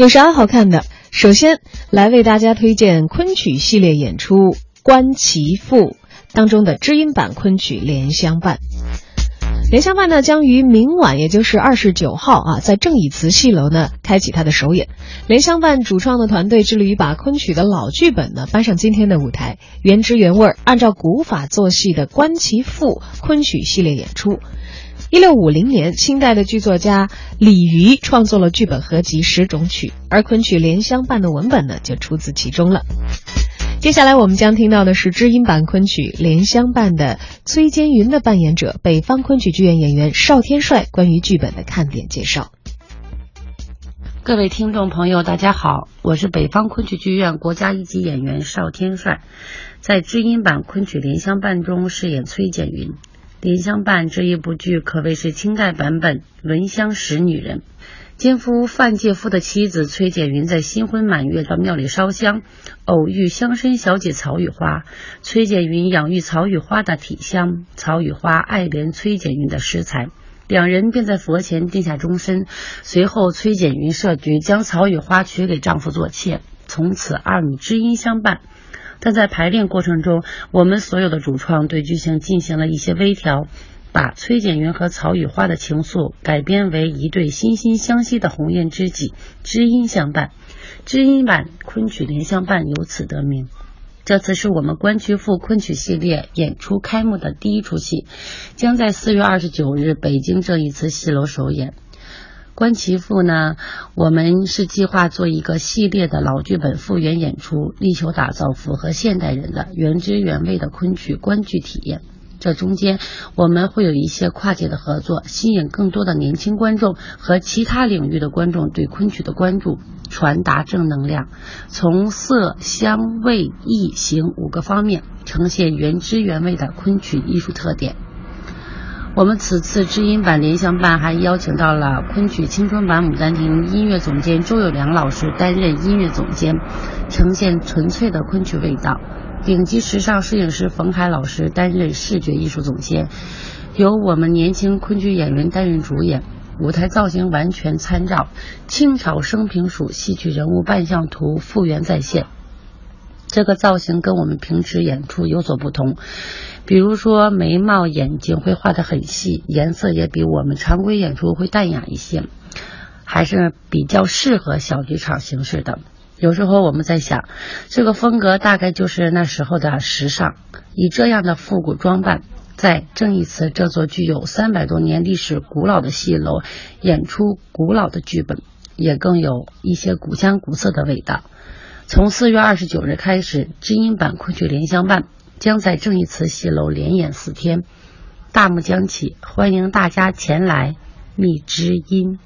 有啥好看的？首先来为大家推荐昆曲系列演出《观其赋》当中的知音版昆曲《莲香伴》。莲香伴呢，将于明晚，也就是二十九号啊，在正义祠戏楼呢开启它的首演。莲香伴主创的团队致力于把昆曲的老剧本呢搬上今天的舞台，原汁原味，按照古法做戏的《观其赋》昆曲系列演出。一六五零年，清代的剧作家李渔创作了剧本合集十种曲，而昆曲《莲香伴》的文本呢就出自其中了。接下来我们将听到的是知音版昆曲《莲香伴》的崔坚云的扮演者，北方昆曲剧院演员邵天帅关于剧本的看点介绍。各位听众朋友，大家好，我是北方昆曲剧院国家一级演员邵天帅，在知音版昆曲《莲香伴》中饰演崔简云。《莲香伴》这一部剧可谓是清代版本《闻香识女人》。奸夫范介夫的妻子崔简云在新婚满月到庙里烧香，偶遇乡绅小姐曹雨花。崔简云养育曹雨花的体香，曹雨花爱怜崔简云的诗才，两人便在佛前定下终身。随后，崔简云设局将曹雨花娶给丈夫做妾，从此二女知音相伴。但在排练过程中，我们所有的主创对剧情进行了一些微调，把崔简云和曹雨花的情愫改编为一对惺惺相惜的红颜知己，知音相伴。知音版昆曲《莲香伴》由此得名。这次是我们观曲赋昆曲系列演出开幕的第一出戏，将在四月二十九日北京这一次戏楼首演。观其赋呢，我们是计划做一个系列的老剧本复原演出，力求打造符合现代人的原汁原味的昆曲观剧体验。这中间我们会有一些跨界的合作，吸引更多的年轻观众和其他领域的观众对昆曲的关注，传达正能量，从色香味意形五个方面呈现原汁原味的昆曲艺术特点。我们此次知音版莲香伴还邀请到了昆曲青春版《牡丹亭》音乐总监周友良老师担任音乐总监，呈现纯粹的昆曲味道。顶级时尚摄影师冯海老师担任视觉艺术总监，由我们年轻昆曲演员担任主演。舞台造型完全参照清朝生平署戏曲人物扮相图复原再现。这个造型跟我们平时演出有所不同。比如说眉毛、眼睛会画得很细，颜色也比我们常规演出会淡雅一些，还是比较适合小剧场形式的。有时候我们在想，这个风格大概就是那时候的时尚。以这样的复古装扮，在正义祠这座具有三百多年历史古老的戏楼演出古老的剧本，也更有一些古香古色的味道。从四月二十九日开始，知音版昆曲《莲香伴》。将在正义祠戏楼连演四天，大幕将起，欢迎大家前来觅知音。